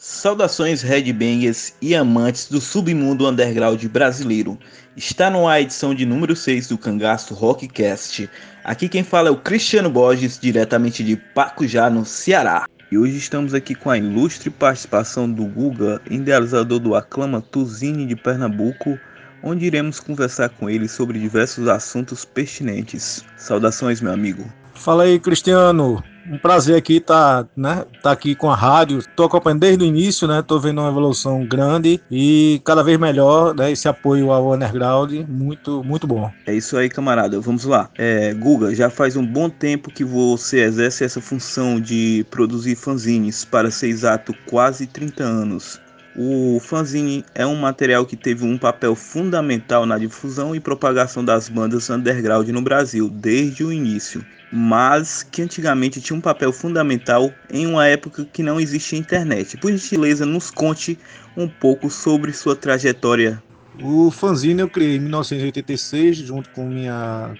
Saudações Redbangers e amantes do submundo underground brasileiro. Está no ar a edição de número 6 do Cangaço Rockcast. Aqui quem fala é o Cristiano Borges, diretamente de Pacujá, no Ceará. E hoje estamos aqui com a ilustre participação do Guga, idealizador do Aclama Tuzine de Pernambuco, onde iremos conversar com ele sobre diversos assuntos pertinentes. Saudações, meu amigo. Fala aí, Cristiano um prazer aqui estar tá, né, tá aqui com a rádio. Estou acompanhando desde o início, né? Tô vendo uma evolução grande e cada vez melhor, né? Esse apoio ao underground, muito, muito bom. É isso aí, camarada. Vamos lá. É, Guga, já faz um bom tempo que você exerce essa função de produzir fanzines, para ser exato, quase 30 anos. O fanzine é um material que teve um papel fundamental na difusão e propagação das bandas underground no Brasil desde o início mas que antigamente tinha um papel fundamental em uma época que não existia internet. Por gentileza, nos conte um pouco sobre sua trajetória. O fanzine eu criei em 1986 junto com minha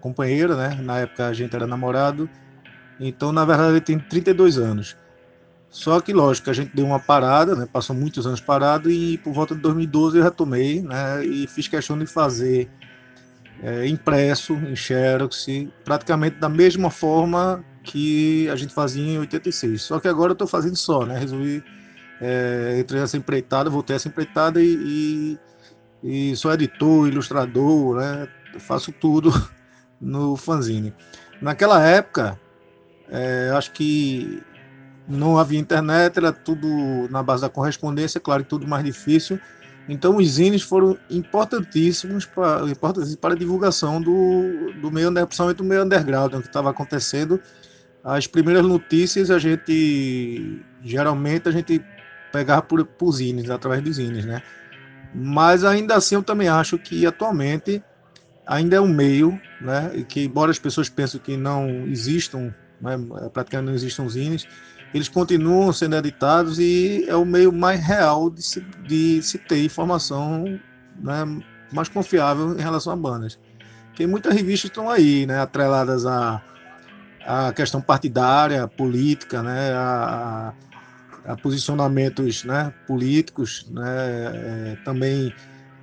companheira, né? Na época a gente era namorado. Então, na verdade, ele tem 32 anos. Só que, lógico, a gente deu uma parada, né? Passou muitos anos parado e por volta de 2012 eu retomei, né? E fiz questão de fazer é, impresso em Xerox, praticamente da mesma forma que a gente fazia em 86. Só que agora eu estou fazendo só, né? Resolvi, é, entrei nessa empreitada, voltei essa empreitada e, e, e sou editor, ilustrador, né? faço tudo no fanzine. Naquela época, é, acho que não havia internet, era tudo na base da correspondência, claro que tudo mais difícil, então, os zines foram importantíssimos para, para a divulgação do, do meio, principalmente do meio underground, o que estava acontecendo. As primeiras notícias, a gente, geralmente, a gente pegava por, por zines, através dos zines, né? Mas, ainda assim, eu também acho que, atualmente, ainda é um meio, né? E que, embora as pessoas pensem que não existam, né, praticamente não existam zines, eles continuam sendo editados e é o meio mais real de se, de se ter informação né, mais confiável em relação a bandas. Porque muitas revistas estão aí, né, atreladas à, à questão partidária, política, né, a, a posicionamentos né, políticos, né, é, também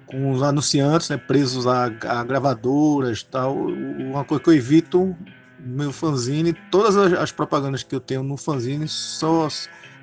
com os anunciantes né, presos a, a gravadoras tal. Uma coisa que eu evito meu fanzine, todas as, as, propagandas que eu tenho no fanzine só,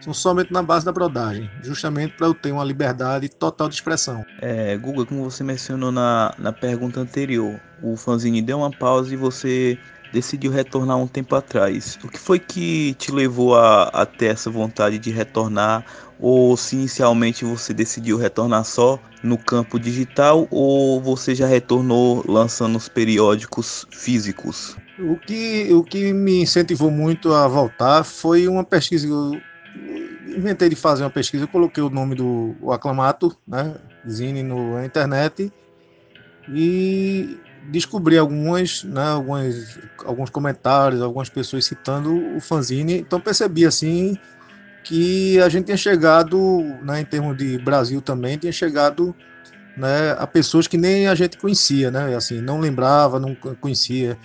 são somente na base da brodagem, justamente para eu ter uma liberdade total de expressão. É, Google, como você mencionou na, na pergunta anterior, o fanzine deu uma pausa e você decidiu retornar um tempo atrás. O que foi que te levou a, a ter essa vontade de retornar? Ou se inicialmente você decidiu retornar só no campo digital ou você já retornou lançando os periódicos físicos? O que, o que me incentivou muito a voltar foi uma pesquisa. Eu inventei de fazer uma pesquisa, eu coloquei o nome do o Aclamato, né, Zine, no, na internet e descobri algumas, né, algumas, alguns comentários, algumas pessoas citando o fanzine. Então percebi assim que a gente tinha chegado, né, em termos de Brasil também, tinha chegado né, a pessoas que nem a gente conhecia, né, assim, não lembrava, não conhecia.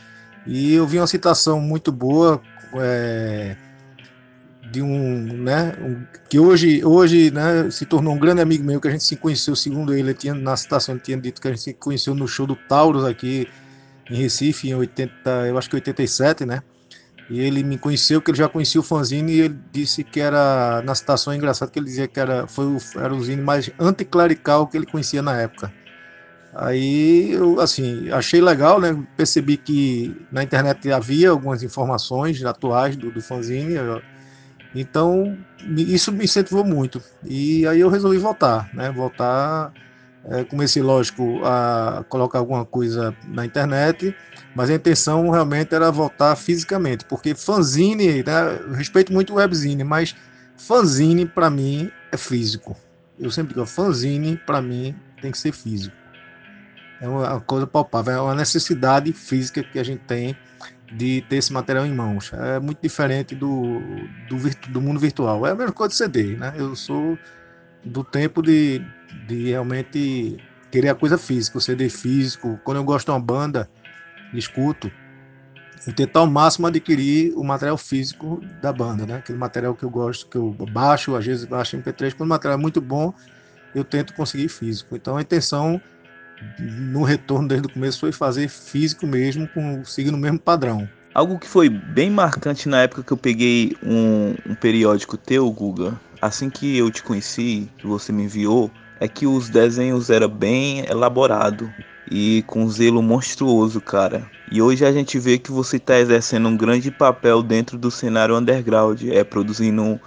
E eu vi uma citação muito boa é, de um, né, um, que hoje, hoje né, se tornou um grande amigo meu, que a gente se conheceu, segundo ele, ele tinha, na citação ele tinha dito que a gente se conheceu no show do Taurus aqui em Recife, em 80, eu acho que 87, né? E ele me conheceu, que ele já conhecia o fanzine, e ele disse que era, na citação é engraçado, que ele dizia que era, foi o, era o zine mais anticlerical que ele conhecia na época. Aí eu assim achei legal, né? Percebi que na internet havia algumas informações atuais do, do fanzine, então isso me incentivou muito. E aí eu resolvi voltar, né? Voltar, é, comecei lógico a colocar alguma coisa na internet, mas a intenção realmente era voltar fisicamente, porque fanzine, né? Eu respeito muito o webzine, mas fanzine para mim é físico. Eu sempre digo, fanzine para mim tem que ser físico. É uma coisa palpável, é uma necessidade física que a gente tem de ter esse material em mãos. É muito diferente do, do, do mundo virtual. É a mesma coisa de CD, né? Eu sou do tempo de, de realmente querer a coisa física, o CD físico. Quando eu gosto de uma banda, escuto, eu tento ao máximo adquirir o material físico da banda, né? Aquele material que eu gosto, que eu baixo, às vezes baixo MP3, quando o material é muito bom, eu tento conseguir físico. Então a intenção no retorno desde o começo foi fazer físico mesmo, com, seguindo o mesmo padrão. Algo que foi bem marcante na época que eu peguei um, um periódico teu, Guga, assim que eu te conheci, que você me enviou, é que os desenhos eram bem elaborados e com zelo monstruoso, cara. E hoje a gente vê que você está exercendo um grande papel dentro do cenário underground, é produzindo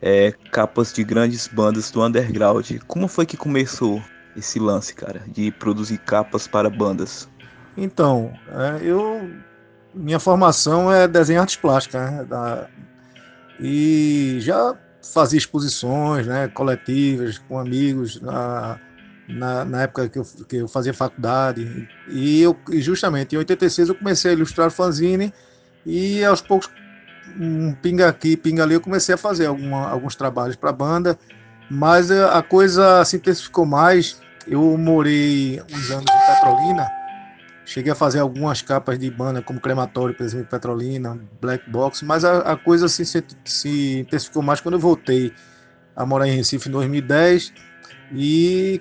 é, capas de grandes bandas do underground. Como foi que começou esse lance, cara, de produzir capas para bandas? Então, é, eu minha formação é desenho artes plásticas, né, da, e já fazia exposições, né, coletivas com amigos na, na, na época que eu, que eu fazia faculdade. E eu e justamente em 86 eu comecei a ilustrar fanzine e aos poucos um pinga aqui, pinga ali, eu comecei a fazer alguma, alguns trabalhos para banda, mas a coisa se intensificou mais. Eu morei uns anos em Petrolina, cheguei a fazer algumas capas de banda, como Crematório, por exemplo, Petrolina, Black Box, mas a, a coisa se, se intensificou mais quando eu voltei a morar em Recife em 2010 e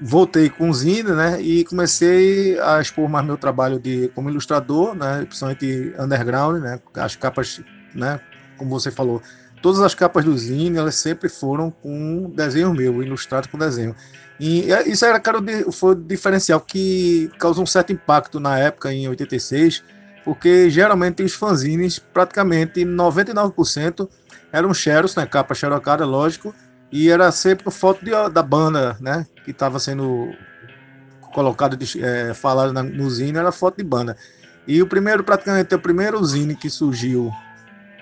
voltei com o Zine, né, e comecei a expor mais meu trabalho de como ilustrador, né, principalmente underground, né, as capas, né, como você falou, todas as capas do Zine, elas sempre foram com desenho meu, ilustrado com desenho. E isso era, cara, foi o diferencial que causou um certo impacto na época, em 86, porque geralmente os fanzines, praticamente 99% eram xeros, né, capa xerocada, lógico, e era sempre foto de, da banda, né? Que estava sendo colocado, de, é, falado na, no Zine, era foto de banda. E o primeiro, praticamente, o primeiro Zine que surgiu,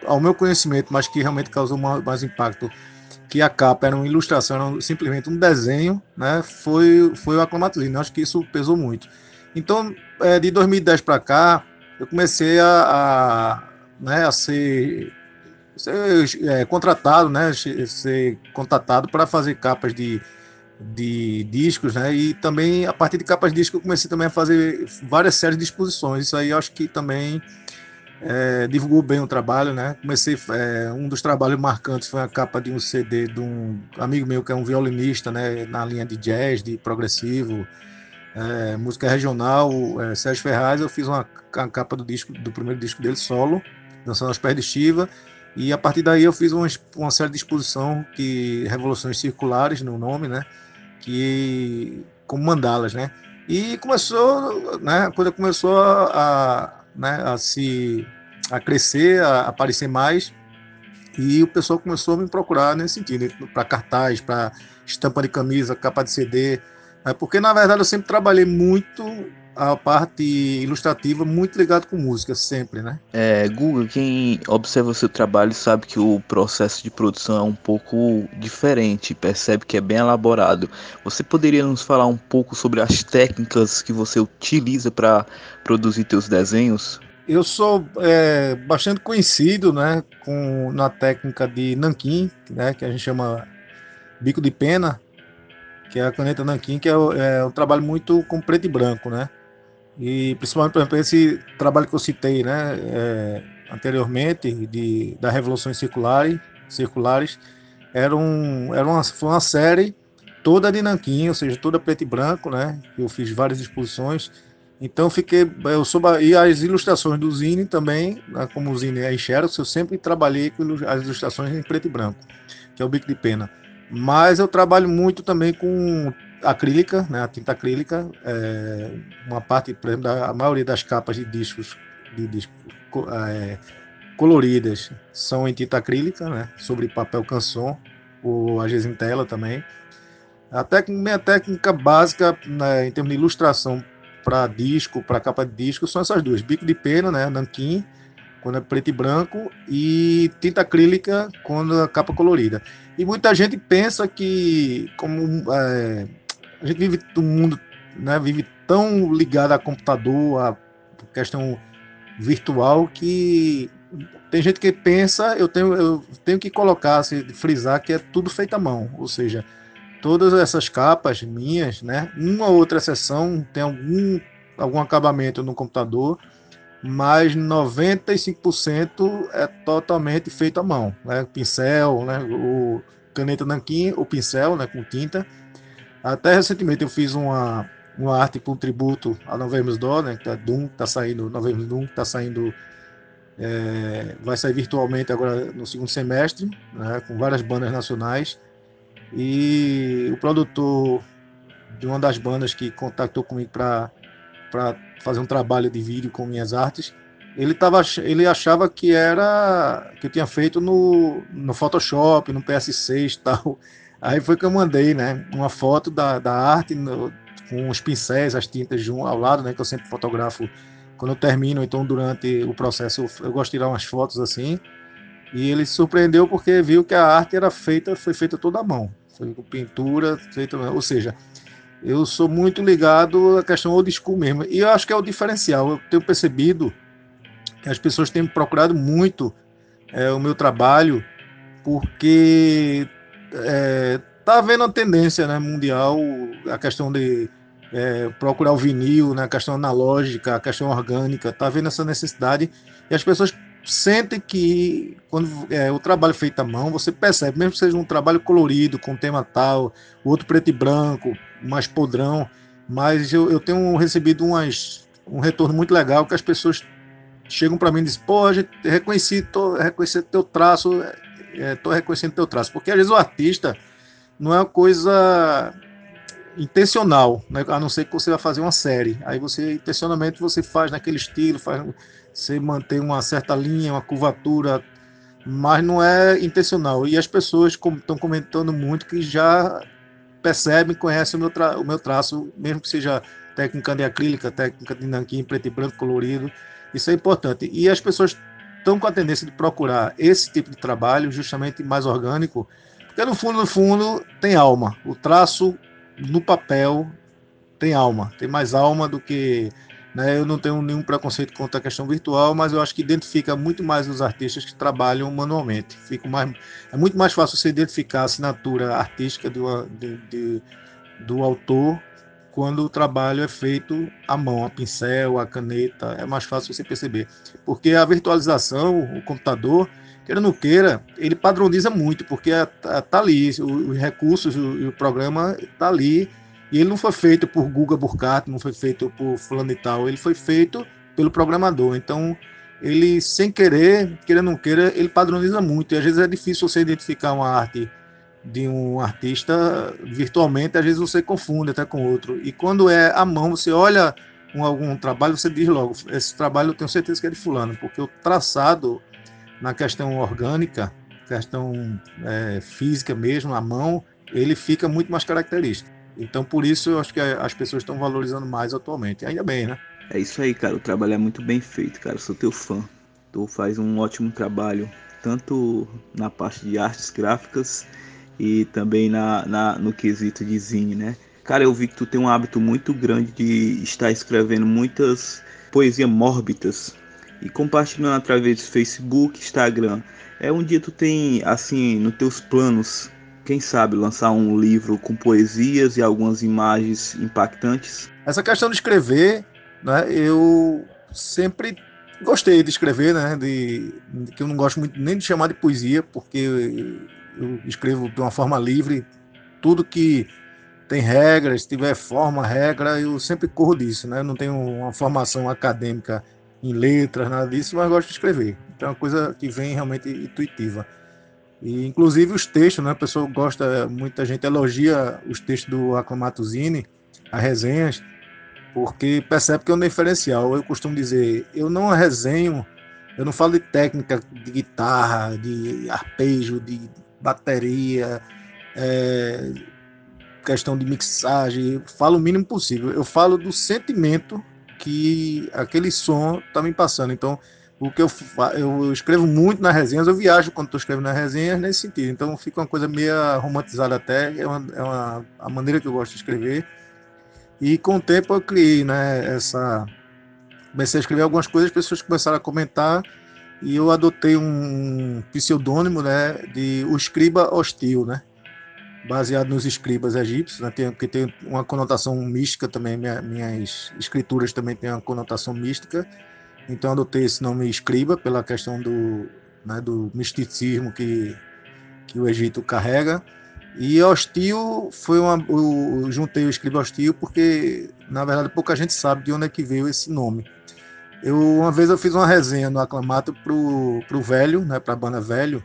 ao meu conhecimento, mas que realmente causou mais, impacto, que a capa era uma ilustração, era simplesmente um desenho, né? Foi, foi o Aclamatzine. Acho que isso pesou muito. Então, é, de 2010 para cá, eu comecei a, a, né, a ser ser é, contratado, né, ser contatado para fazer capas de, de discos, né, e também a partir de capas de disco eu comecei também a fazer várias séries de exposições, isso aí eu acho que também é, divulgou bem o trabalho, né, comecei, é, um dos trabalhos marcantes foi a capa de um CD de um amigo meu que é um violinista, né, na linha de jazz, de progressivo, é, música regional, é, Sérgio Ferraz, eu fiz uma, uma capa do disco, do primeiro disco dele solo, dançando aos pés de Shiva, e a partir daí eu fiz uma, uma série de exposição que Revoluções Circulares no nome, né? Que como mandalas, né? E começou, né? A coisa começou a, a, né, a se a crescer, a aparecer mais e o pessoal começou a me procurar nesse sentido, para cartaz, para estampa de camisa, capa de CD, né? porque na verdade eu sempre trabalhei muito a parte ilustrativa muito ligado com música, sempre, né? É, Google, quem observa o seu trabalho sabe que o processo de produção é um pouco diferente, percebe que é bem elaborado. Você poderia nos falar um pouco sobre as técnicas que você utiliza para produzir teus desenhos? Eu sou é, bastante conhecido, né, com, na técnica de nanquim, né, que a gente chama bico de pena, que é a caneta nanquim, que é, é um trabalho muito com preto e branco, né? E principalmente, por exemplo, esse trabalho que eu citei né, é, anteriormente, de, da Revoluções Circulares, circulares era, um, era uma, foi uma série toda de nanquim, ou seja, toda preto e branco, né? Eu fiz várias exposições. Então fiquei, eu sou e as ilustrações do Zine também, né, como o Zine é em Xerox, eu sempre trabalhei com as ilustrações em preto e branco, que é o bico de pena. Mas eu trabalho muito também com acrílica, né, a tinta acrílica, é, uma parte, por exemplo, da a maioria das capas de discos de disco, é, coloridas são em tinta acrílica, né, sobre papel canson, ou às vezes em tela também. A técnica, minha técnica básica né, em termos de ilustração para disco, para capa de disco, são essas duas: bico de pena, né, nanquim, quando é preto e branco, e tinta acrílica quando é capa colorida. E muita gente pensa que, como é, a gente vive um mundo, né, vive tão ligado a computador, a questão virtual, que tem gente que pensa, eu tenho, eu tenho que colocar, assim, frisar que é tudo feito à mão, ou seja, todas essas capas minhas, né, uma outra exceção tem algum, algum acabamento no computador, mas 95% é totalmente feito à mão, né? Pincel, né? O caneta nanquim, o pincel, né? Com tinta. Até recentemente eu fiz uma, uma arte para um tributo a Novembers Dó, né? Que é Doom, tá saindo, Novembers Doom, tá saindo, é, vai sair virtualmente agora no segundo semestre, né? Com várias bandas nacionais. E o produtor de uma das bandas que contactou comigo para fazer um trabalho de vídeo com minhas artes, ele, tava, ele achava que era que eu tinha feito no, no Photoshop, no PS6 e tal. Aí foi que eu mandei, né, uma foto da, da arte no, com os pincéis, as tintas de um ao lado, né, que eu sempre fotografo quando eu termino, então durante o processo eu gosto de tirar umas fotos assim. E ele se surpreendeu porque viu que a arte era feita, foi feita toda à mão, foi com pintura, feita, ou seja, eu sou muito ligado à questão old school mesmo. E eu acho que é o diferencial. Eu tenho percebido que as pessoas têm procurado muito é, o meu trabalho, porque é, tá havendo a tendência né, mundial, a questão de é, procurar o vinil, né, a questão analógica, a questão orgânica, tá havendo essa necessidade e as pessoas sentem que quando é, o trabalho feito à mão, você percebe, mesmo que seja um trabalho colorido, com tema tal, outro preto e branco, mais podrão, mas eu, eu tenho recebido umas, um retorno muito legal que as pessoas chegam para mim e dizem, pô, gente reconheci, tô reconhecendo teu traço, é, tô reconhecendo teu traço, porque às vezes o artista não é uma coisa intencional, né? a não ser que você vai fazer uma série, aí você intencionalmente você faz naquele estilo, faz, você mantém uma certa linha, uma curvatura, mas não é intencional, e as pessoas estão comentando muito que já percebem, conhecem o meu, tra o meu traço, mesmo que seja técnica de acrílica, técnica de nanquim, preto e branco colorido. Isso é importante. E as pessoas estão com a tendência de procurar esse tipo de trabalho, justamente mais orgânico, porque no fundo, no fundo, tem alma. O traço no papel tem alma, tem mais alma do que né? Eu não tenho nenhum preconceito contra a questão virtual, mas eu acho que identifica muito mais os artistas que trabalham manualmente. Fico mais, é muito mais fácil você identificar a assinatura artística do, de, de, do autor quando o trabalho é feito à mão, a pincel, a caneta, é mais fácil você perceber. Porque a virtualização, o computador, queira ou não queira, ele padroniza muito, porque está ali, os recursos, o, o programa está ali e ele não foi feito por Guga Burkhardt, não foi feito por fulano e tal, ele foi feito pelo programador. Então, ele, sem querer, queira ou não queira, ele padroniza muito. E às vezes é difícil você identificar uma arte de um artista virtualmente, às vezes você confunde até com outro. E quando é à mão, você olha um, algum trabalho, você diz logo, esse trabalho eu tenho certeza que é de fulano, porque o traçado na questão orgânica, questão é, física mesmo, à mão, ele fica muito mais característico. Então, por isso, eu acho que as pessoas estão valorizando mais atualmente. Ainda bem, né? É isso aí, cara. O trabalho é muito bem feito, cara. Eu sou teu fã. Tu faz um ótimo trabalho, tanto na parte de artes gráficas e também na, na no quesito de zine, né? Cara, eu vi que tu tem um hábito muito grande de estar escrevendo muitas poesias mórbidas e compartilhando através do Facebook, Instagram. É um dia tu tem assim nos teus planos quem sabe lançar um livro com poesias e algumas imagens impactantes? Essa questão de escrever, né, eu sempre gostei de escrever, né, de, que eu não gosto muito nem de chamar de poesia, porque eu escrevo de uma forma livre, tudo que tem regras, se tiver forma, regra, eu sempre corro disso, né? Eu não tenho uma formação acadêmica em letras, nada disso, mas gosto de escrever. Então é uma coisa que vem realmente intuitiva. E, inclusive os textos, né? A pessoa gosta, muita gente elogia os textos do Aclamato Zine, as resenhas, porque percebe que é um diferencial. Eu costumo dizer, eu não resenho, eu não falo de técnica de guitarra, de arpejo, de bateria, é, questão de mixagem, falo o mínimo possível. Eu falo do sentimento que aquele som está me passando. Então, o que eu, eu escrevo muito nas resenhas, eu viajo quando estou escrevendo nas resenhas nesse sentido. Então fica uma coisa meio romantizada até, é, uma, é uma, a maneira que eu gosto de escrever. E com o tempo eu criei, né, essa... Comecei a escrever algumas coisas, as pessoas começaram a comentar e eu adotei um pseudônimo, né, de o escriba hostil, né, baseado nos escribas egípcios, né, que tem uma conotação mística também, minha, minhas escrituras também têm uma conotação mística, então adotei esse nome escriba pela questão do, né, do misticismo que, que o Egito carrega. E hostil foi uma. Eu juntei o escriba hostil porque, na verdade, pouca gente sabe de onde é que veio esse nome. Eu, uma vez eu fiz uma resenha no Aclamato pro, pro Velho, né, pra banda Velho,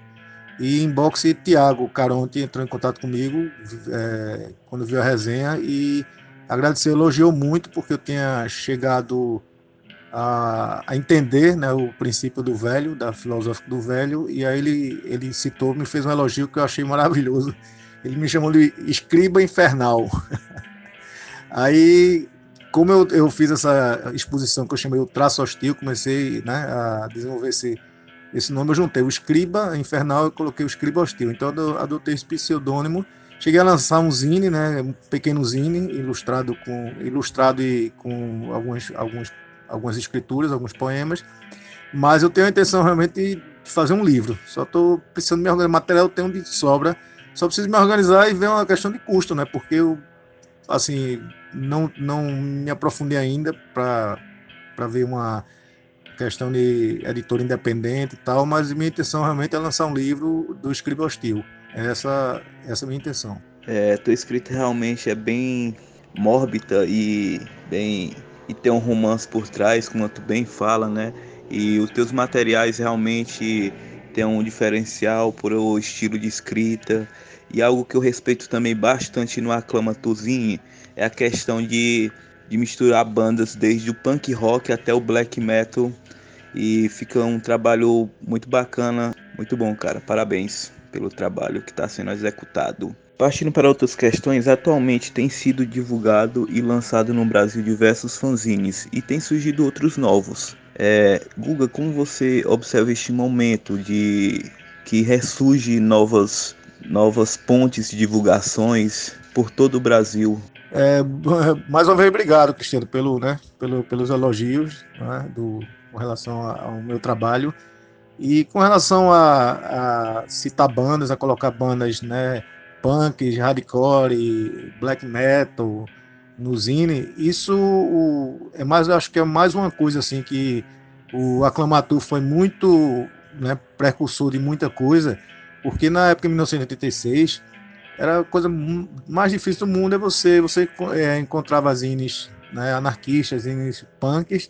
e em boxe Tiago Caronte entrou em contato comigo é, quando viu a resenha e agradeceu, elogiou muito porque eu tinha chegado a, a, entender né, o princípio do velho, da filosófica do velho, e aí ele, ele citou, me fez um elogio que eu achei maravilhoso. Ele me chamou de escriba infernal. aí, como eu, eu fiz essa exposição que eu chamei o traço hostil, comecei né, a desenvolver esse, esse nome, eu juntei o escriba infernal e coloquei o escriba hostil. Então, eu adotei esse pseudônimo. Cheguei a lançar um zine, né, um pequeno zine, ilustrado com ilustrado e com alguns, alguns algumas escrituras, alguns poemas, mas eu tenho a intenção realmente de fazer um livro. Só estou precisando me organizar. Material eu tenho de sobra, só preciso me organizar e ver uma questão de custo, né? Porque eu, assim, não, não me aprofundei ainda para ver uma questão de editor independente e tal, mas minha intenção realmente é lançar um livro do Escriba Hostil. Essa, essa é a minha intenção. É, tua escrita realmente é bem mórbida e bem e tem um romance por trás, como tu bem fala, né? E os teus materiais realmente têm um diferencial por o estilo de escrita. E algo que eu respeito também bastante no Aclama Tuzinho é a questão de, de misturar bandas desde o punk rock até o black metal. E fica um trabalho muito bacana, muito bom, cara. Parabéns pelo trabalho que está sendo executado. Partindo para outras questões, atualmente tem sido divulgado e lançado no Brasil diversos fanzines e tem surgido outros novos. É, Guga, como você observa este momento de que ressurge novas, novas pontes de divulgações por todo o Brasil? É, mais uma vez, obrigado, Cristiano, pelo, né, pelo, pelos elogios né, do, com relação ao meu trabalho. E com relação a, a citar bandas, a colocar bandas né, punk, hardcore, black metal no Zine, isso é mais, acho que é mais uma coisa assim que o Aclamatur foi muito né, precursor de muita coisa, porque na época de 1986 era a coisa mais difícil do mundo é você você é, encontrava zines né, anarquistas, zines punks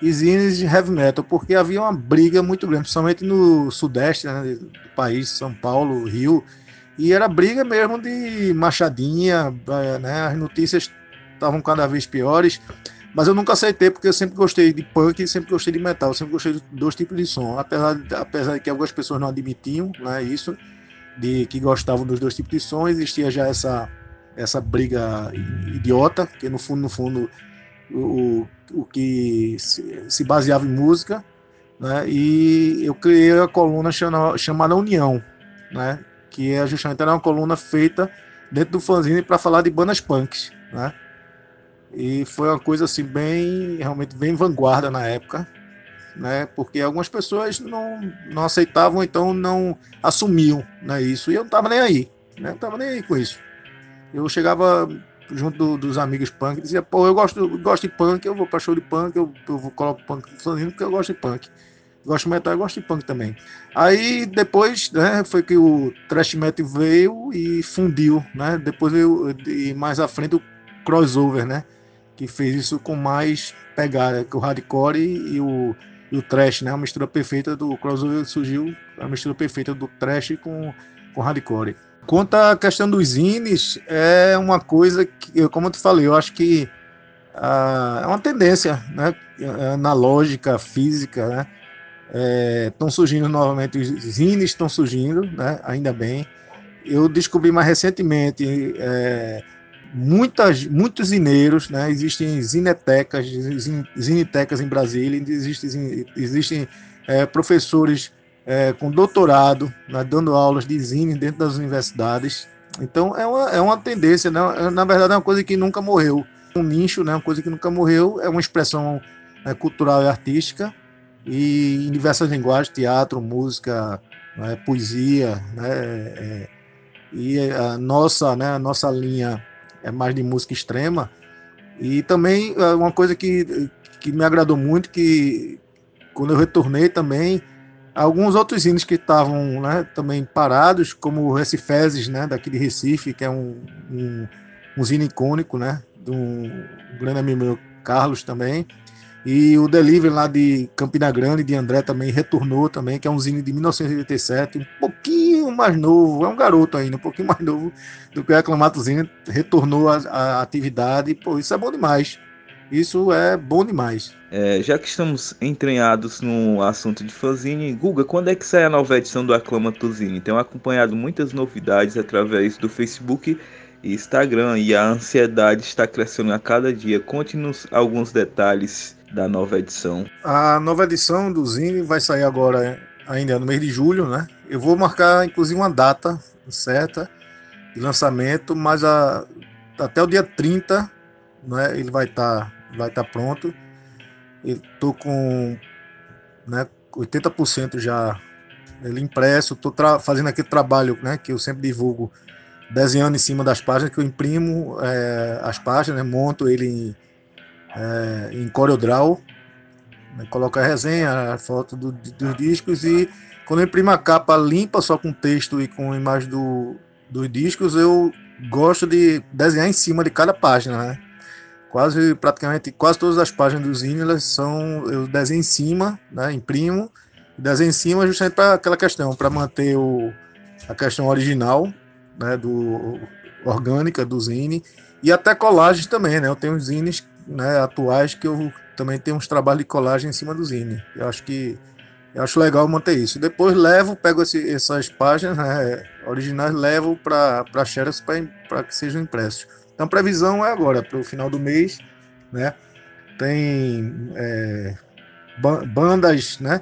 e zines de heavy metal, porque havia uma briga muito grande, principalmente no sudeste né, do país, São Paulo, Rio, e era briga mesmo de machadinha, é, né? As notícias estavam cada vez piores. Mas eu nunca aceitei, porque eu sempre gostei de punk e sempre gostei de metal. Sempre gostei de dois tipos de som. Apesar apesar de que algumas pessoas não admitiam né, isso, de que gostavam dos dois tipos de som, existia já essa, essa briga idiota, que no fundo, no fundo, o, o que se, se baseava em música. Né, e eu criei a coluna chamada, chamada União, né, que é justamente era uma coluna feita dentro do fanzine para falar de bandas punks, né? E foi uma coisa assim bem, realmente bem vanguarda na época, né? Porque algumas pessoas não, não aceitavam, então não assumiam, né? Isso e eu não tava nem aí, né? Não tava nem aí com isso. Eu chegava junto do, dos amigos punk e dizia, pô, eu gosto, eu gosto de punk, eu vou para show de punk, eu, eu vou coloco punk fanzine porque eu gosto de punk gosto de metal e gosto de punk também. Aí depois, né, foi que o thrash metal veio e fundiu, né? Depois veio e mais à frente o crossover, né? Que fez isso com mais pegada, que o hardcore e, o, e o thrash, né? A mistura perfeita do crossover surgiu, a mistura perfeita do thrash com com hardcore. Quanto à questão dos zines, é uma coisa que, como eu te falei, eu acho que ah, é uma tendência, né? Analógica, física, né? Estão é, surgindo novamente, os zines estão surgindo, né? ainda bem. Eu descobri mais recentemente é, muitas, muitos zineiros, né? existem zinetecas, zinetecas em Brasília, existem, existem é, professores é, com doutorado, né? dando aulas de zine dentro das universidades. Então é uma, é uma tendência, né? É, na verdade é uma coisa que nunca morreu. Um nicho, né? uma coisa que nunca morreu, é uma expressão né, cultural e artística e em diversas linguagens, teatro, música, né, poesia, né, é, e a nossa, né, a nossa linha é mais de música extrema, e também é, uma coisa que, que me agradou muito, que quando eu retornei também, alguns outros zines que estavam né, também parados, como o Recifezes, né, daqui de Recife, que é um, um, um zine icônico, né, do grande amigo meu, Carlos também, e o Delivery lá de Campina Grande, de André, também retornou também, que é um zine de 1987, um pouquinho mais novo, é um garoto ainda, um pouquinho mais novo do que o Reclamatozinho, retornou a atividade, pô, isso é bom demais. Isso é bom demais. É, já que estamos entranhados no assunto de fanzine, Guga, quando é que sai a nova edição do Aclama Tuzine? Tenho acompanhado muitas novidades através do Facebook e Instagram e a ansiedade está crescendo a cada dia. Conte-nos alguns detalhes da nova edição. A nova edição do Zine vai sair agora ainda no mês de julho, né? Eu vou marcar inclusive uma data certa de lançamento, mas a, até o dia 30 né, ele vai estar tá vai tá pronto. Estou com né, 80% já ele impresso. Estou fazendo aquele trabalho né, que eu sempre divulgo, desenhando em cima das páginas, que eu imprimo é, as páginas, né, monto ele em, é, em CorelDRAW, né, coloco a resenha, a foto do, dos discos e quando eu imprimo a capa limpa, só com texto e com imagem do, dos discos, eu gosto de desenhar em cima de cada página, né? quase praticamente quase todas as páginas do Zine elas são eu desenho em cima, né, imprimo, desenho em cima justamente para aquela questão, para manter o, a questão original, né, do orgânica do Zine e até colagens também, né? Eu tenho zines né, atuais que eu também tenho uns trabalhos de colagem em cima do Zine. Eu acho que eu acho legal manter isso. Depois levo, pego esse, essas páginas né, originais, levo para para Xerox para que sejam impressos. Então, previsão é agora, para o final do mês, né? Tem é, bandas, né?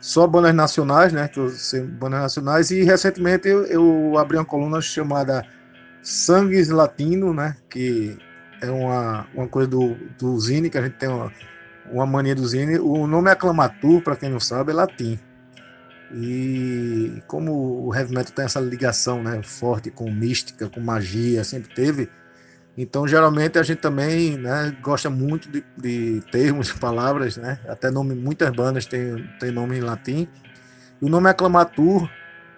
Só bandas nacionais, né? Que eu sei, bandas nacionais. E recentemente eu, eu abri uma coluna chamada Sangues Latino, né? Que é uma, uma coisa do, do Zine, que a gente tem uma, uma mania do Zine. O nome é Aclamatur, para quem não sabe, é latim. E como o heavy metal tem essa ligação né, forte com mística, com magia, sempre teve, então, geralmente, a gente também né, gosta muito de, de termos, de palavras, né? até nome, muitas bandas têm, têm nome em latim. E o nome Aclamatur,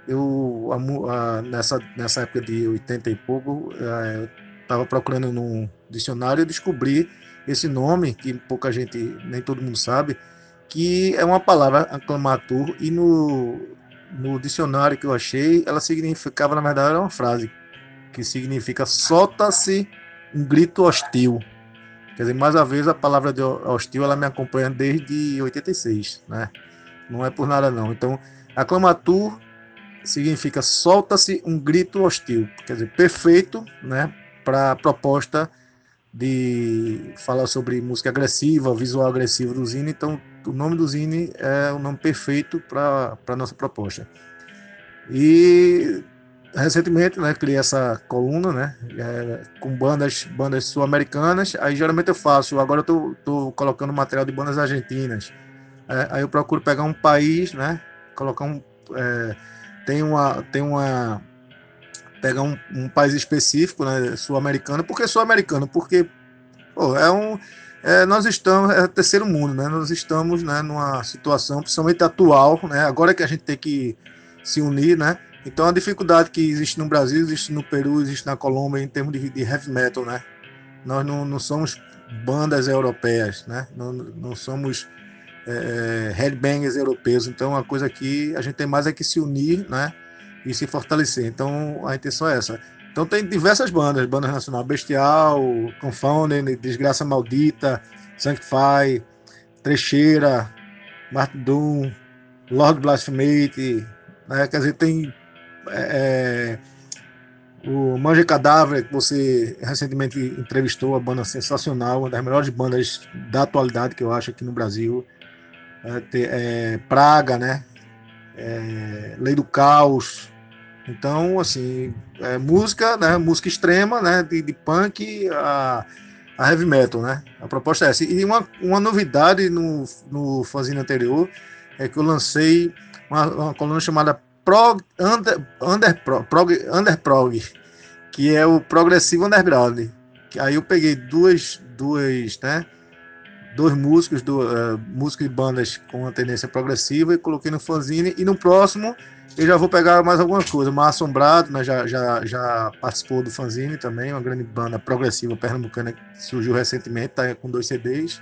eu, a, a, nessa, nessa época de 80 e pouco, é, estava procurando no dicionário e descobri esse nome, que pouca gente, nem todo mundo sabe, que é uma palavra aclamatur, e no, no dicionário que eu achei, ela significava, na verdade, era uma frase, que significa solta-se um grito hostil. Quer dizer, mais uma vez a palavra de hostil ela me acompanha desde 86, né? Não é por nada não. Então, aclamatur significa solta-se um grito hostil, quer dizer, perfeito, né, para a proposta de falar sobre música agressiva, visual agressivo do Zine. Então, o nome do Zine é o nome perfeito para a nossa proposta. E recentemente, né, criei essa coluna, né, é, com bandas, bandas sul-americanas. Aí geralmente eu faço, agora eu tô, tô colocando material de bandas argentinas. É, aí eu procuro pegar um país, né, colocar um, é, tem uma, tem uma, pegar um, um país específico, né, sul-americano. Por que sul-americano? Porque pô, é um, é, nós estamos, é terceiro mundo, né, nós estamos, né, numa situação, principalmente atual, né, agora que a gente tem que se unir, né, então a dificuldade que existe no Brasil, existe no Peru, existe na Colômbia em termos de, de heavy metal, né? Nós não, não somos bandas europeias, né? Não, não somos é, é headbangers europeus. Então a coisa aqui a gente tem mais é que se unir, né? E se fortalecer. Então a intenção é essa. Então tem diversas bandas, bandas nacional Bestial, Confounded, Desgraça Maldita, Sanctify, Trecheira, Martin Doom, Lord Blasphemate, né? Quer dizer, tem é, é, o Manja Cadáver, que você recentemente entrevistou, a banda sensacional, uma das melhores bandas da atualidade que eu acho aqui no Brasil. É, é, Praga, né? É, Lei do Caos. Então, assim, é, música, né? Música extrema, né? De, de punk a, a, heavy metal, né? A proposta é essa. E uma, uma novidade no, no fanzine anterior é que eu lancei uma, uma coluna chamada prog, under, prog, under prog, que é o progressivo underground. Aí eu peguei duas, duas, né? dois músicos, do, uh, músicos de bandas com uma tendência progressiva e coloquei no fanzine. E no próximo eu já vou pegar mais alguma coisa. Mar Assombrado, né, já, já, já participou do fanzine também, uma grande banda progressiva pernambucana que surgiu recentemente, tá com dois CDs.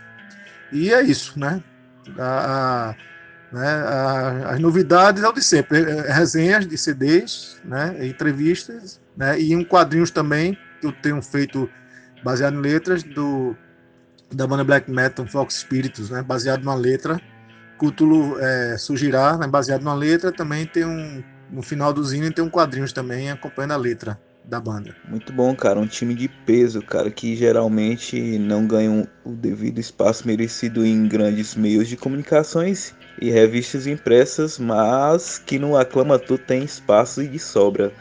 E é isso, né? A, a, né, a, as novidades é o de sempre, é, é, resenhas de CDs, né, entrevistas, né, e um quadrinhos também que eu tenho feito baseado em letras do da banda black metal Fox Spiritus, né, baseado numa letra Cthulhu é, surgirá, né, baseado numa letra, também tem um. No final do Zine tem um quadrinhos também acompanhando a letra da banda. Muito bom, cara. Um time de peso, cara, que geralmente não ganham o devido espaço merecido em grandes meios de comunicações e revistas impressas, mas que no Aclama Tu tem espaço e de sobra.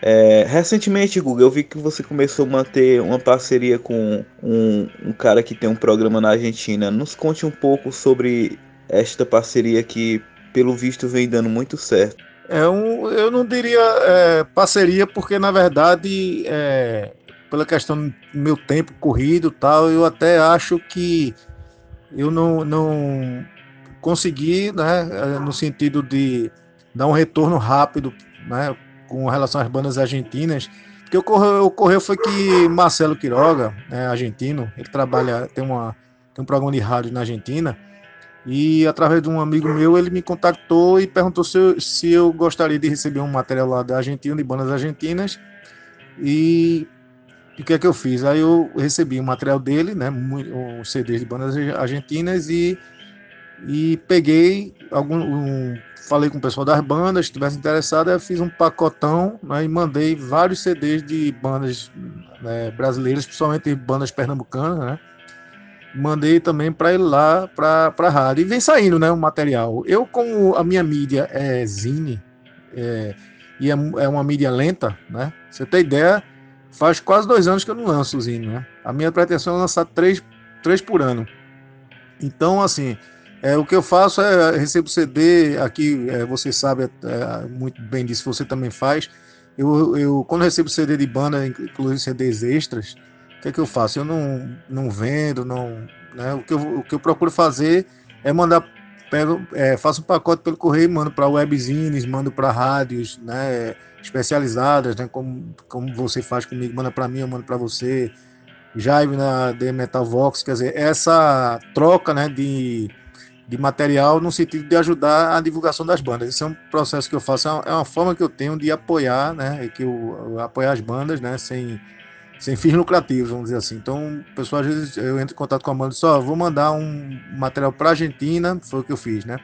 É, recentemente, Google, eu vi que você começou a manter uma parceria com um, um cara que tem um programa na Argentina. Nos conte um pouco sobre esta parceria que, pelo visto, vem dando muito certo. É um, eu não diria é, parceria, porque na verdade, é, pela questão do meu tempo corrido tal, eu até acho que eu não, não consegui, né, é, no sentido de dar um retorno rápido, né, com relação às bandas argentinas. Porque ocorreu, ocorreu foi que Marcelo Quiroga, né, argentino, ele trabalha, tem, uma, tem um programa de rádio na Argentina, e através de um amigo meu, ele me contactou e perguntou se eu, se eu gostaria de receber um material lá da Argentina, de bandas argentinas. E o que é que eu fiz? Aí eu recebi o material dele, né, um CD de bandas argentinas e, e peguei algum, um, falei com o pessoal das bandas, se estivesse interessado, eu fiz um pacotão né, e mandei vários CDs de bandas né, brasileiras, principalmente bandas pernambucanas, né? Mandei também para ele lá para a rádio. E vem saindo né, o material. Eu, como a minha mídia é Zine, é, e é, é, uma mídia lenta, né? Você tem ideia, faz quase dois anos que eu não lanço o Zine, né? A minha pretensão é lançar três, três por ano. Então, assim, é, o que eu faço é recebo CD, aqui é, você sabe é, muito bem disso, você também faz. Eu, eu quando recebo CD de banda, inclusive CDs extras, que é que eu faço? Eu não, não vendo, não, né? o, que eu, o que eu procuro fazer é mandar, pego, é, faço um pacote pelo correio, mando para webzines, mando para rádios né, especializadas, né, como, como você faz comigo, manda para mim, eu mando para você. Jaive na The Metal Vox, quer dizer, essa troca né, de, de material no sentido de ajudar a divulgação das bandas. Esse é um processo que eu faço, é uma, é uma forma que eu tenho de apoiar, né, que eu, eu apoiar as bandas, né, sem sem fins lucrativos, vamos dizer assim. Então, o pessoal, às vezes, eu entro em contato com a banda e só, vou mandar um material para Argentina, foi o que eu fiz, né?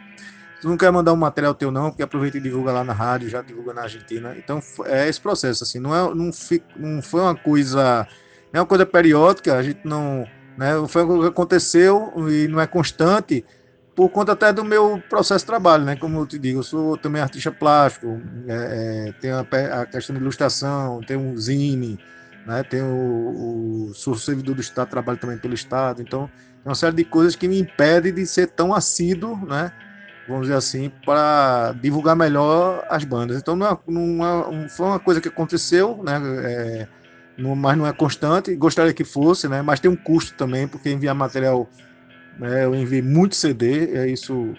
Tu não quer mandar um material teu não, porque aproveita e divulga lá na rádio, já divulga na Argentina. Então, é esse processo, assim, não, é, não, não foi uma coisa, é uma coisa periódica, a gente não, né, foi o que aconteceu e não é constante, por conta até do meu processo de trabalho, né? Como eu te digo, eu sou também artista plástico, é, é, tenho a, a, questão de ilustração, tenho um zine, né? Tem o, o sou servidor do Estado, trabalho também pelo Estado, então tem uma série de coisas que me impedem de ser tão assíduo, né? Vamos dizer assim, para divulgar melhor as bandas. Então não, é, não, é, foi uma coisa que aconteceu, né? É, não, mas não é constante. Gostaria que fosse, né? Mas tem um custo também, porque enviar material, né? eu enviei muito CD, é isso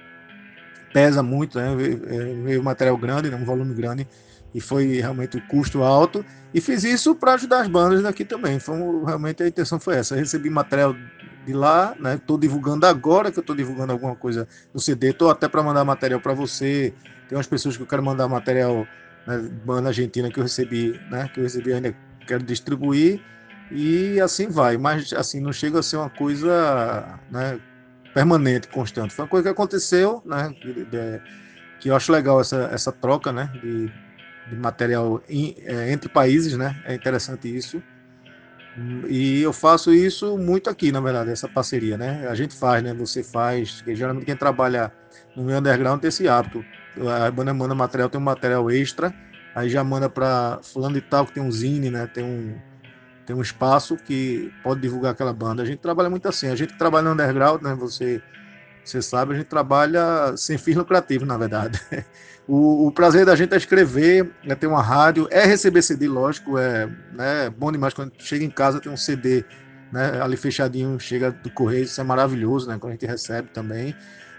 pesa muito, né? Enviei material grande, né? um volume grande e foi realmente o custo alto. E fiz isso para ajudar as bandas daqui também. Foi, realmente a intenção foi essa. Eu recebi material de lá, né? Estou divulgando agora que eu estou divulgando alguma coisa no CD. Estou até para mandar material para você. Tem umas pessoas que eu quero mandar material, né, banda argentina que eu recebi, né? Que eu recebi ainda quero distribuir e assim vai. Mas assim não chega a ser uma coisa, né? Permanente, constante. Foi uma coisa que aconteceu, né? Que eu acho legal essa, essa troca, né? De, de material in, é, entre países, né? É interessante isso. E eu faço isso muito aqui, na verdade, essa parceria, né? A gente faz, né? Você faz, que geralmente quem trabalha no meio underground tem esse hábito. A banda manda material, tem um material extra, aí já manda para fulano e tal, que tem um zine, né? Tem um, tem um espaço que pode divulgar aquela banda. A gente trabalha muito assim. A gente que trabalha no underground, né? Você, você sabe, a gente trabalha sem fins lucrativos, na verdade. O, o, prazer da gente é escrever, é ter uma rádio, é receber CD, lógico, é né, bom demais quando chega em casa tem um CD né? Ali fechadinho, chega do correio, isso é maravilhoso, né? Quando a gente recebe também.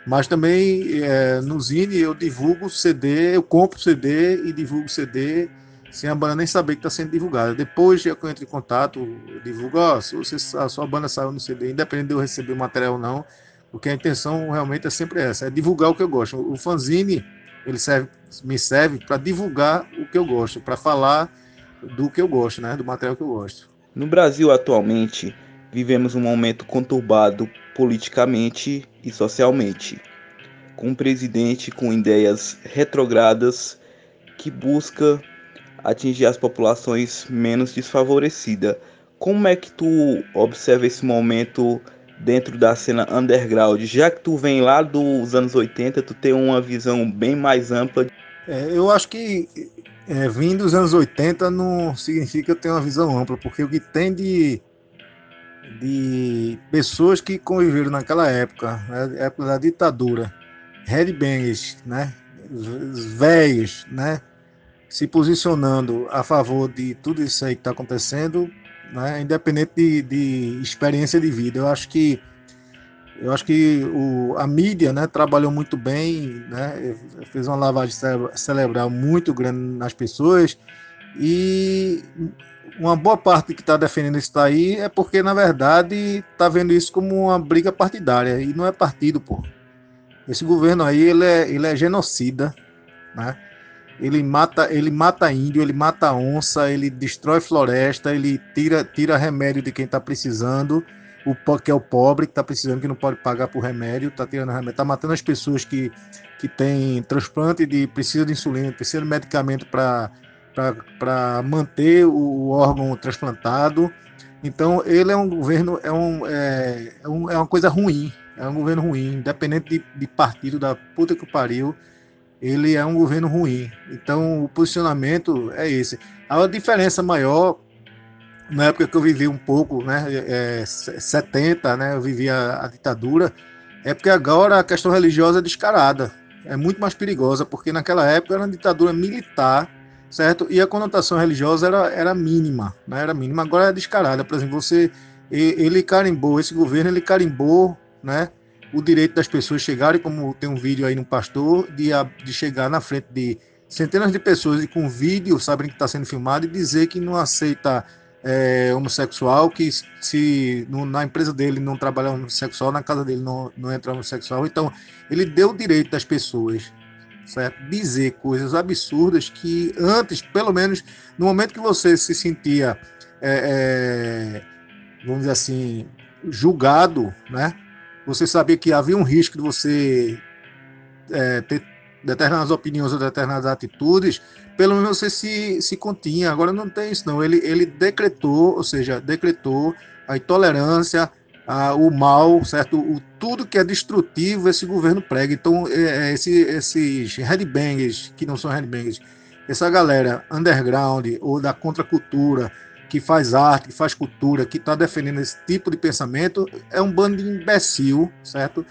Mas também é, no Zine eu divulgo CD, eu compro CD e divulgo CD sem a banda nem saber que está sendo divulgada. Depois eu entro em contato, eu divulgo, ó, se você, a sua banda saiu no CD, independente de eu receber o material ou não, porque a intenção realmente é sempre essa, é divulgar o que eu gosto. O fanzine, ele serve, me serve para divulgar o que eu gosto, para falar do que eu gosto, né, do material que eu gosto. No Brasil atualmente, vivemos um momento conturbado politicamente e socialmente, com um presidente com ideias retrogradas que busca atingir as populações menos desfavorecidas. Como é que tu observa esse momento dentro da cena underground? Já que tu vem lá dos anos 80, tu tem uma visão bem mais ampla. É, eu acho que é, vim dos anos 80 não significa ter uma visão ampla, porque o que tem de, de pessoas que conviveram naquela época, né, época da ditadura, headbangers, né, velhos, né, se posicionando a favor de tudo isso aí que está acontecendo, né, independente de, de, experiência de vida. Eu acho que eu acho que o, a mídia né, trabalhou muito bem, né, fez uma lavagem cerebral muito grande nas pessoas e uma boa parte que está defendendo isso daí é porque, na verdade, está vendo isso como uma briga partidária e não é partido, pô. Esse governo aí, ele é, ele é genocida, né? Ele mata, ele mata índio, ele mata onça, ele destrói floresta, ele tira, tira remédio de quem está precisando, o que é o pobre que está precisando, que não pode pagar por remédio, está tirando remédio, está matando as pessoas que, que têm transplante de precisa de insulina, precisa de medicamento para manter o órgão transplantado. Então ele é um governo, é, um, é, é, é uma coisa ruim, é um governo ruim, independente de, de partido da puta que pariu ele é um governo ruim. Então, o posicionamento é esse. A diferença maior, na época que eu vivi um pouco, né, é, 70, né, eu vivi a, a, ditadura, é porque agora a questão religiosa é descarada. É muito mais perigosa, porque naquela época era uma ditadura militar, certo? E a conotação religiosa era, era mínima, né, era mínima. Agora é descarada. Por exemplo, você, ele carimbou, esse governo, ele carimbou, né, o direito das pessoas chegarem, como tem um vídeo aí no pastor, de, de chegar na frente de centenas de pessoas e com vídeo, sabem que está sendo filmado, e dizer que não aceita é, homossexual, que se no, na empresa dele não trabalha homossexual, na casa dele não, não entra homossexual. Então, ele deu o direito das pessoas certo? dizer coisas absurdas que antes, pelo menos no momento que você se sentia, é, é, vamos dizer assim, julgado, né? Você sabia que havia um risco de você é, ter determinadas opiniões ou determinadas atitudes, pelo menos você se, se continha. Agora não tem isso, não. Ele, ele decretou, ou seja, decretou a intolerância, a, o mal, certo? O, tudo que é destrutivo esse governo prega. Então, é, é esse, esses headbangers, que não são headbangers, essa galera underground ou da contracultura, que faz arte, que faz cultura, que está defendendo esse tipo de pensamento, é um bando de imbecil, certo?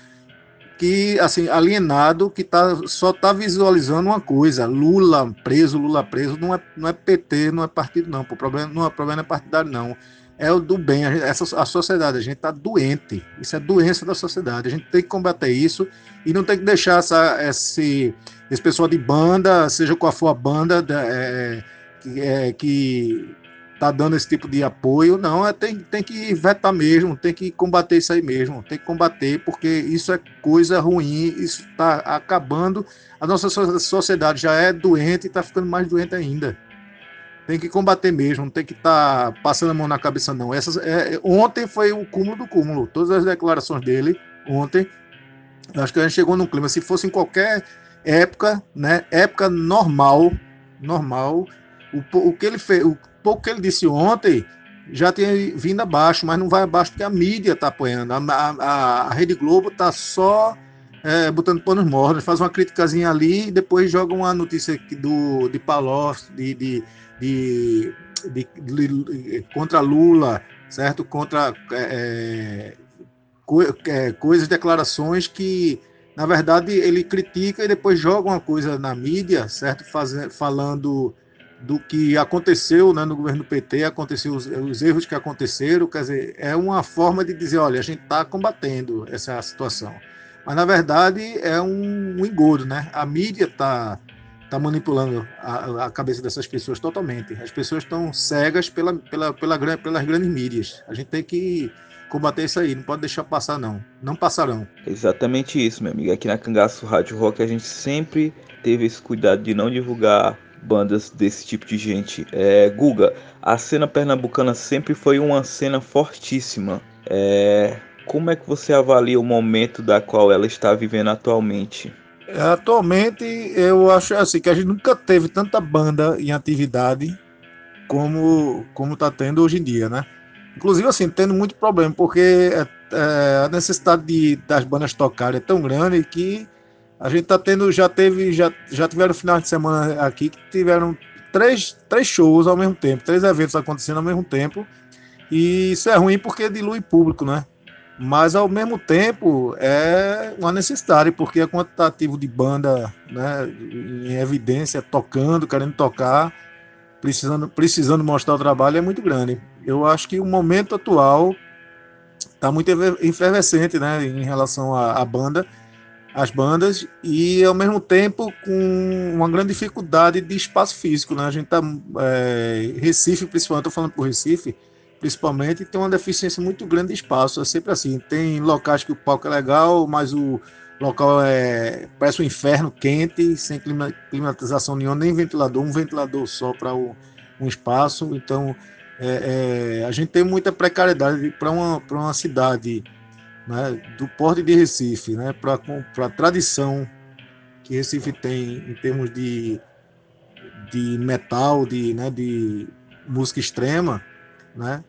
Que, assim, alienado, que tá, só está visualizando uma coisa: Lula preso, Lula preso, não é, não é PT, não é partido, não. O problema não é problema é partidário, não. É o do bem, a, essa, a sociedade, a gente está doente. Isso é doença da sociedade. A gente tem que combater isso e não tem que deixar essa, esse, esse pessoal de banda, seja qual for a banda, é, é, que tá dando esse tipo de apoio, não, é, tem, tem que vetar mesmo, tem que combater isso aí mesmo, tem que combater, porque isso é coisa ruim, isso está acabando. A nossa sociedade já é doente e está ficando mais doente ainda. Tem que combater mesmo, não tem que estar tá passando a mão na cabeça, não. Essas, é, ontem foi o cúmulo do cúmulo. Todas as declarações dele, ontem, acho que a gente chegou num clima. Se fosse em qualquer época, né? Época normal, normal, o, o que ele fez, o pouco que ele disse ontem já tinha vindo abaixo, mas não vai abaixo porque a mídia está apoiando. A, a, a, Rede Globo está só é, botando panos mornos, faz uma criticazinha ali e depois joga uma notícia do, de Palocci, de, de, de, de, contra Lula, certo? Contra é, co, é, coisas, declarações que, na verdade, ele critica e depois joga uma coisa na mídia, certo? Faz, falando do que aconteceu né, no governo do PT, aconteceu os, os, erros que aconteceram, quer dizer, é uma forma de dizer, olha, a gente está combatendo essa situação. Mas, na verdade, é um, um engodo, né? A mídia está tá manipulando a, a, cabeça dessas pessoas totalmente. As pessoas estão cegas pela, pela, pela, pelas grandes mídias. A gente tem que combater isso aí, não pode deixar passar, não. Não passarão. Exatamente isso, meu amigo. Aqui na Cangaço Rádio Rock a gente sempre teve esse cuidado de não divulgar bandas desse tipo de gente. É, Guga, a cena pernambucana sempre foi uma cena fortíssima. É, como é que você avalia o momento da qual ela está vivendo atualmente? Atualmente, eu acho assim que a gente nunca teve tanta banda em atividade como como está tendo hoje em dia, né? Inclusive, assim, tendo muito problema, porque é, é, a necessidade de, das bandas tocarem é tão grande que a gente tá tendo, já teve, já, já tiveram final de semana aqui que tiveram três, três shows ao mesmo tempo, três eventos acontecendo ao mesmo tempo. E isso é ruim porque dilui público, né? Mas ao mesmo tempo é uma necessidade, porque a quantitativo de banda né, em evidência, tocando, querendo tocar, precisando, precisando mostrar o trabalho é muito grande. Eu acho que o momento atual está muito efervescente né, em relação à, à banda as bandas e ao mesmo tempo com uma grande dificuldade de espaço físico, né? A gente tá é, Recife, principalmente, estou falando por Recife, principalmente tem uma deficiência muito grande de espaço. É sempre assim, tem locais que o palco é legal, mas o local é parece um inferno quente, sem clima, climatização nenhuma, nem ventilador, um ventilador só para um espaço. Então é, é, a gente tem muita precariedade para uma, uma cidade né, do porte de Recife, né, para a tradição que Recife tem em termos de, de metal, de, né, de música extrema, né,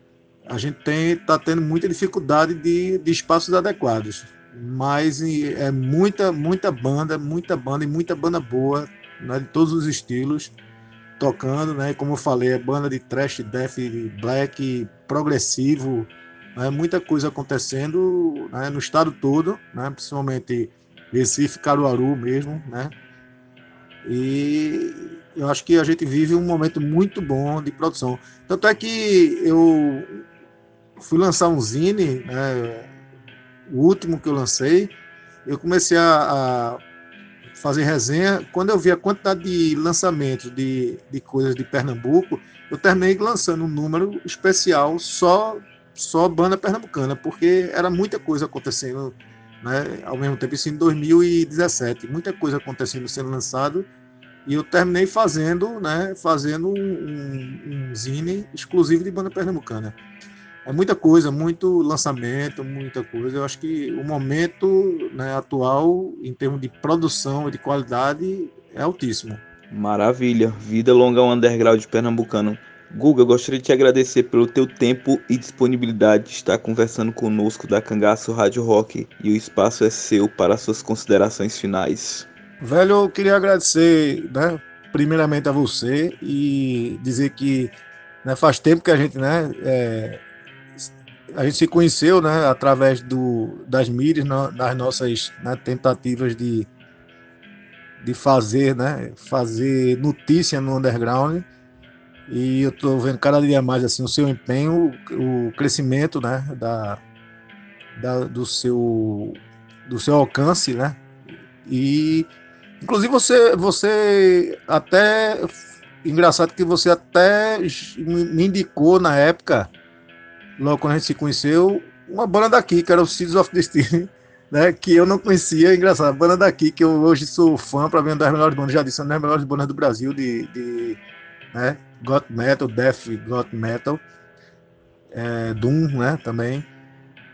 a gente está tendo muita dificuldade de, de espaços adequados. Mas é muita, muita banda, muita banda e muita banda boa, né, de todos os estilos, tocando, né? Como eu falei, é banda de trash, death, black, progressivo, né, muita coisa acontecendo né, no estado todo, né, principalmente Recife, Caruaru mesmo, né? E eu acho que a gente vive um momento muito bom de produção. Tanto é que eu fui lançar um zine, né, o último que eu lancei, eu comecei a, a, fazer resenha. Quando eu vi a quantidade de lançamentos de, de coisas de Pernambuco, eu terminei lançando um número especial só só banda pernambucana, porque era muita coisa acontecendo né, ao mesmo tempo, isso em 2017, muita coisa acontecendo sendo lançado, e eu terminei fazendo, né, fazendo um, um, zine exclusivo de banda pernambucana. É muita coisa, muito lançamento, muita coisa. Eu acho que o momento né, atual, em termos de produção e de qualidade, é altíssimo. Maravilha. Vida longa ao underground pernambucano. Guga, gostaria de te agradecer pelo teu tempo e disponibilidade de estar conversando conosco da Cangaço Rádio Rock e o espaço é seu para suas considerações finais. Velho, eu queria agradecer, né, primeiramente a você e dizer que né, faz tempo que a gente, né, é, a gente se conheceu, né, através do, das mídias, das nossas né, tentativas de, de fazer, né, fazer notícia no underground e eu estou vendo cada dia mais assim o seu empenho, o crescimento, né, da, da, do seu do seu alcance, né? E inclusive você você até engraçado que você até me indicou na época, logo quando a gente se conheceu, uma banda daqui, que era o Seeds of Destiny, né, que eu não conhecia, engraçado, a banda daqui, que eu hoje sou fã, para mim, uma das melhores bandas, já disse, uma das melhores bandas do Brasil, de, de né, Got Metal, Death Got Metal, é, Doom, né, também.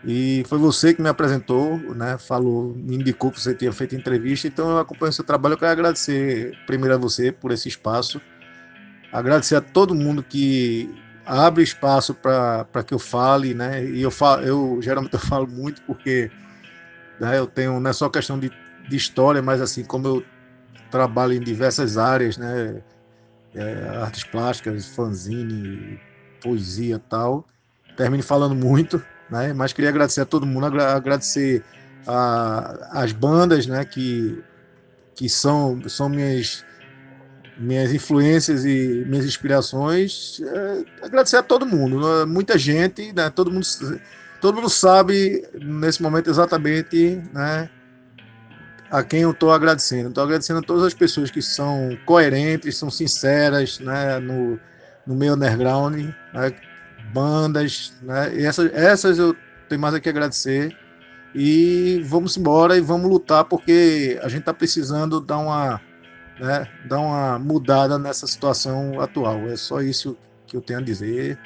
E foi você que me apresentou, né, falou, me indicou que você tinha feito entrevista, então eu acompanho seu trabalho, eu quero agradecer primeiro a você por esse espaço, agradecer a todo mundo que abre espaço para que eu fale, né, e eu, falo, eu geralmente eu falo muito porque né, eu tenho, não é só questão de, de história, mas assim, como eu trabalho em diversas áreas, né, é, artes plásticas, fanzine, poesia tal. Termine falando muito, né? Mas queria agradecer a todo mundo, agradecer a, as bandas, né? Que, que são, são minhas minhas influências e minhas inspirações, é, agradecer a todo mundo, né? muita gente, né? todo, mundo, todo mundo sabe nesse momento exatamente né? A quem eu estou agradecendo. Estou agradecendo a todas as pessoas que são coerentes, são sinceras né? no, no meio underground, né? bandas, né? e essas, essas eu tenho mais a que agradecer. E vamos embora e vamos lutar, porque a gente está precisando dar uma né, dar uma mudada nessa situação atual. É só isso que eu tenho a dizer.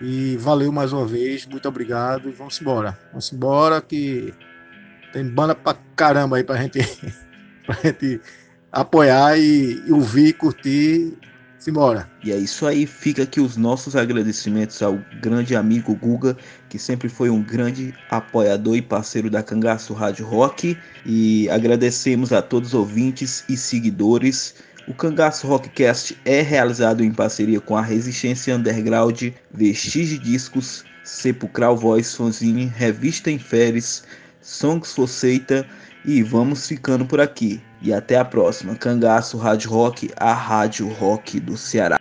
E valeu mais uma vez, muito obrigado e vamos embora. Vamos embora que tem banda pra caramba aí pra gente, pra gente apoiar e, e ouvir, curtir Simbora. E é isso aí, fica aqui os nossos agradecimentos ao grande amigo Guga, que sempre foi um grande apoiador e parceiro da Cangaço Rádio Rock. E agradecemos a todos os ouvintes e seguidores. O Cangaço Rockcast é realizado em parceria com a Resistência Underground, Vestige Discos, Sepulcral Voice Fanzine, Revista Inferes, Songs Foceita e vamos ficando por aqui. E até a próxima. Cangaço Rádio Rock, a rádio rock do Ceará.